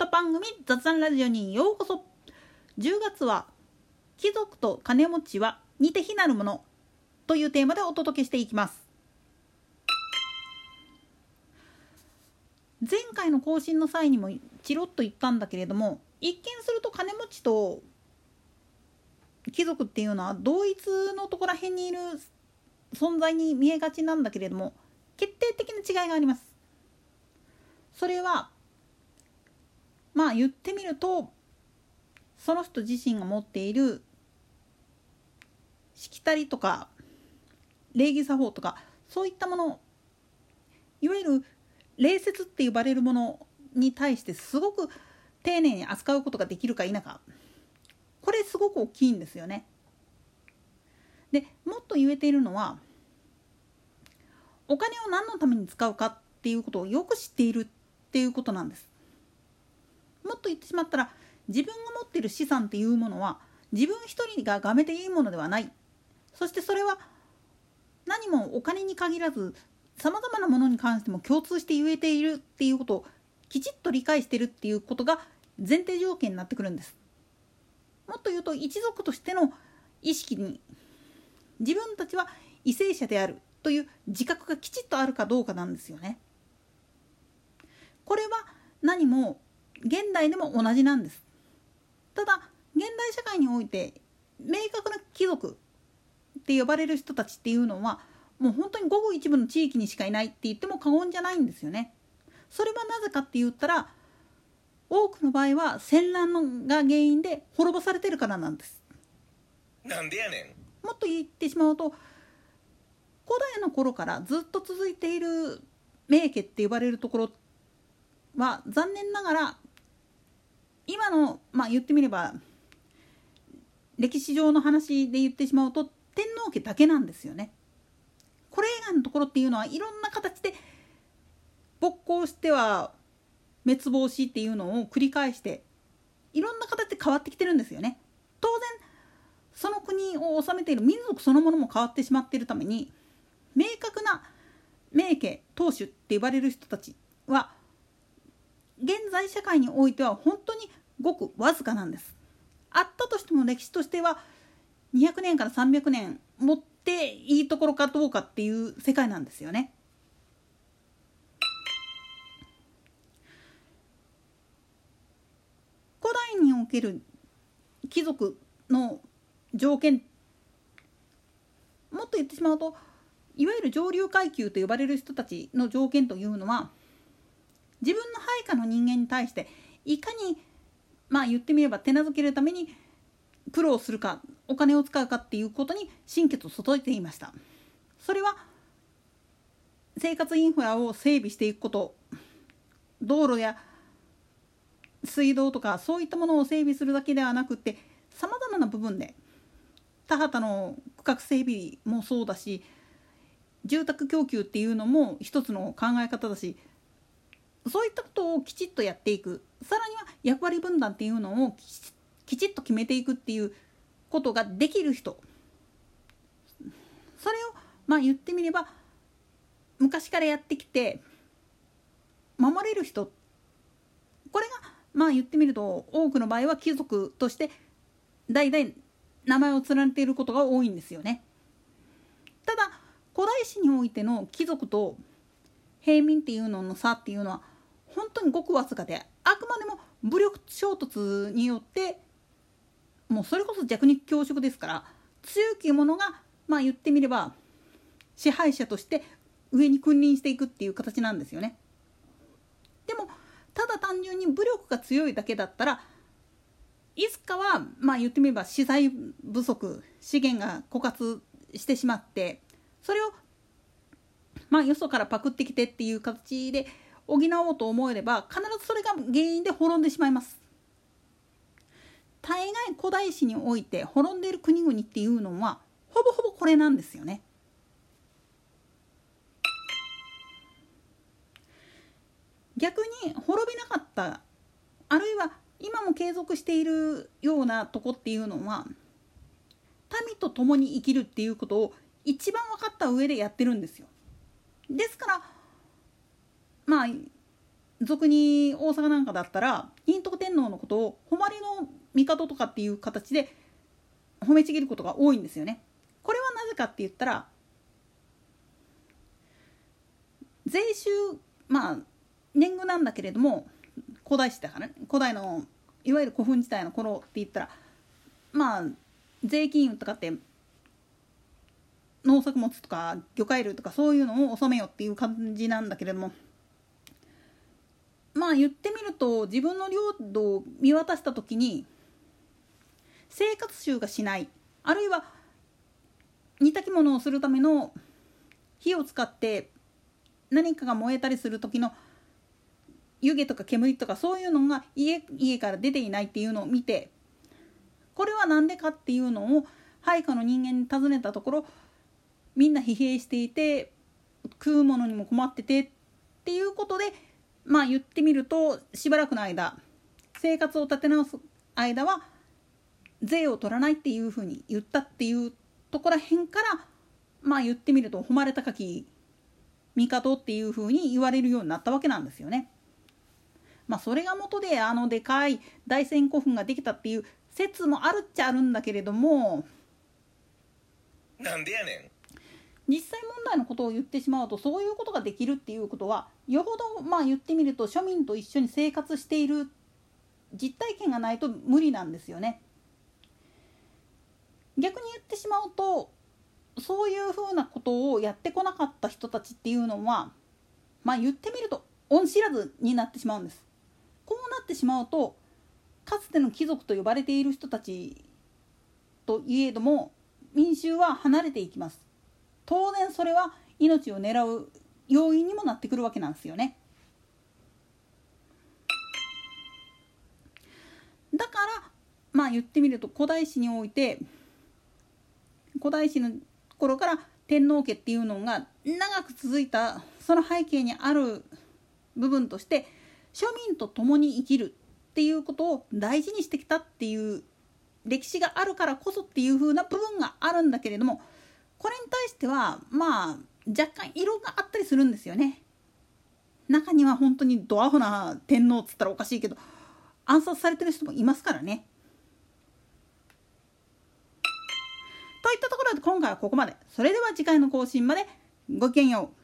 型番組雑談ラジオにようこそ。10月は貴族と金持ちは似て非なるものというテーマでお届けしていきます。前回の更新の際にもチロッと言ったんだけれども一見すると金持ちと貴族っていうのは同一のところら辺にいる存在に見えがちなんだけれども決定的な違いがあります。それはまあ言ってみるとその人自身が持っているしきたりとか礼儀作法とかそういったものいわゆる礼節って呼ばれるものに対してすごく丁寧に扱うことができるか否かこれすごく大きいんですよね。でもっと言えているのはお金を何のために使うかっていうことをよく知っているっていうことなんです。もっと言ってしまったら自分が持っている資産っていうものは自分一人ががめていいものではないそしてそれは何もお金に限らずさまざまなものに関しても共通して言えているっていうことをきちっと理解してるっていうことが前提条件になってくるんです。もっと言うと一族としての意識に自分たちは為政者であるという自覚がきちっとあるかどうかなんですよね。これは何も現代でも同じなんですただ現代社会において明確な貴族って呼ばれる人たちっていうのはもう本当にごく一部の地域にしかいないって言っても過言じゃないんですよね。それはなぜかって言ったら多くの場合は戦乱が原因で滅ぼされてるからなんです。なんでやねんもっと言ってしまうと古代の頃からずっと続いている名家って呼ばれるところは残念ながら今のまあ言ってみれば歴史上の話で言ってしまうと天皇家だけなんですよね。これ以外のところっていうのはいろんな形で勃興しては滅亡しっていうのを繰り返していろんな形で変わってきてるんですよね。当然その国を治めている民族そのものも変わってしまっているために明確な名家当主って呼ばれる人たちは現在社会においては本当にごくわずかなんですあったとしても歴史としては200年から300年持っていいところかどうかっていう世界なんですよね。古代における貴族の条件もっと言ってしまうといわゆる上流階級と呼ばれる人たちの条件というのは自分の配下の人間に対していかにまあ言ってみれば手なずけるために苦労するかお金を使うかっていうことに心血を注いでいました。それは生活インフラを整備していくこと。道路や水道とかそういったものを整備するだけではなくてさまざまな部分で田畑の区画整備もそうだし住宅供給っていうのも一つの考え方だしそういったことをきちっとやっていく。さらには役割分担っていうのをきちっと決めていくっていうことができる人。それをまあ言ってみれば昔からやってきて守れる人。これがまあ言ってみると多くの場合は貴族として代々名前を連ねていることが多いんですよね。ただ古代史においての貴族と平民っていうのの差っていうのは当にごくわずかであくまでも武力衝突によってもうそれこそ弱肉強食ですから強き者がまあ言ってみれば支配者として上に君臨していくっていう形なんですよね。でもただ単純に武力が強いだけだったらいつかはまあ言ってみれば資材不足資源が枯渇してしまってそれをまあよそからパクってきてっていう形で補おうと思えれば必ずそれが原因で滅んでしまいます。大概古代史において滅んでいる国々っていうのはほぼほぼこれなんですよね。逆に滅びなかったあるいは今も継続しているようなとこっていうのは民と共に生きるっていうことを一番分かった上でやってるんですよ。ですからまあ俗に大阪なんかだったら仁徳天皇のことを誉れの帝とかっていう形で褒めちぎることが多いんですよね。これはなぜかって言ったら税収まあ年貢なんだけれども古代史だからね古代のいわゆる古墳時代の頃って言ったらまあ税金とかって農作物とか魚介類とかそういうのを納めよっていう感じなんだけれどもまあ言ってみると自分の領土を見渡した時に生活習がしないあるいは煮炊き物をするための火を使って何かが燃えたりする時の湯気とか煙とかそういうのが家家から出ていないっていうのを見てこれは何でかっていうのを配下の人間に尋ねたところみんな疲弊していて食うものにも困っててっていうことでまあ言ってみるとしばらくの間生活を立て直す間は税を取らないっていうふうに言ったっていうところらへんからまあ言ってみると誉れ高き帝っていうふうに言われるようになったわけなんですよね。まあそれが元であのでかい大仙古墳ができたっていう説もあるっちゃあるんだけれどもなんでやねん実際問題のことを言ってしまうとそういうことができるっていうことはよほどまあ言ってみると庶民と一緒に生活している実体験がないと無理なんですよね。逆に言ってしまうとそういうふうなことをやってこなかった人たちっていうのはまあ言ってみると恩知らずになってしまうんです。こうなってしまうとかつての貴族と呼ばれている人たちといえども民衆は離れていきます。当然それは命を狙う要因にもなってくるわけなんですよね。だからまあ言ってみると古代史において古代史の頃から天皇家っていうのが長く続いたその背景にある部分として庶民と共に生きるっていうことを大事にしてきたっていう歴史があるからこそっていう風な部分があるんだけれどもこれに対してはまあ若干色があったりするんですよね。中には本当にドアホな天皇っつったらおかしいけど暗殺されてる人もいますからね。といったところで今回はここまで。それでは次回の更新までごきげんよう。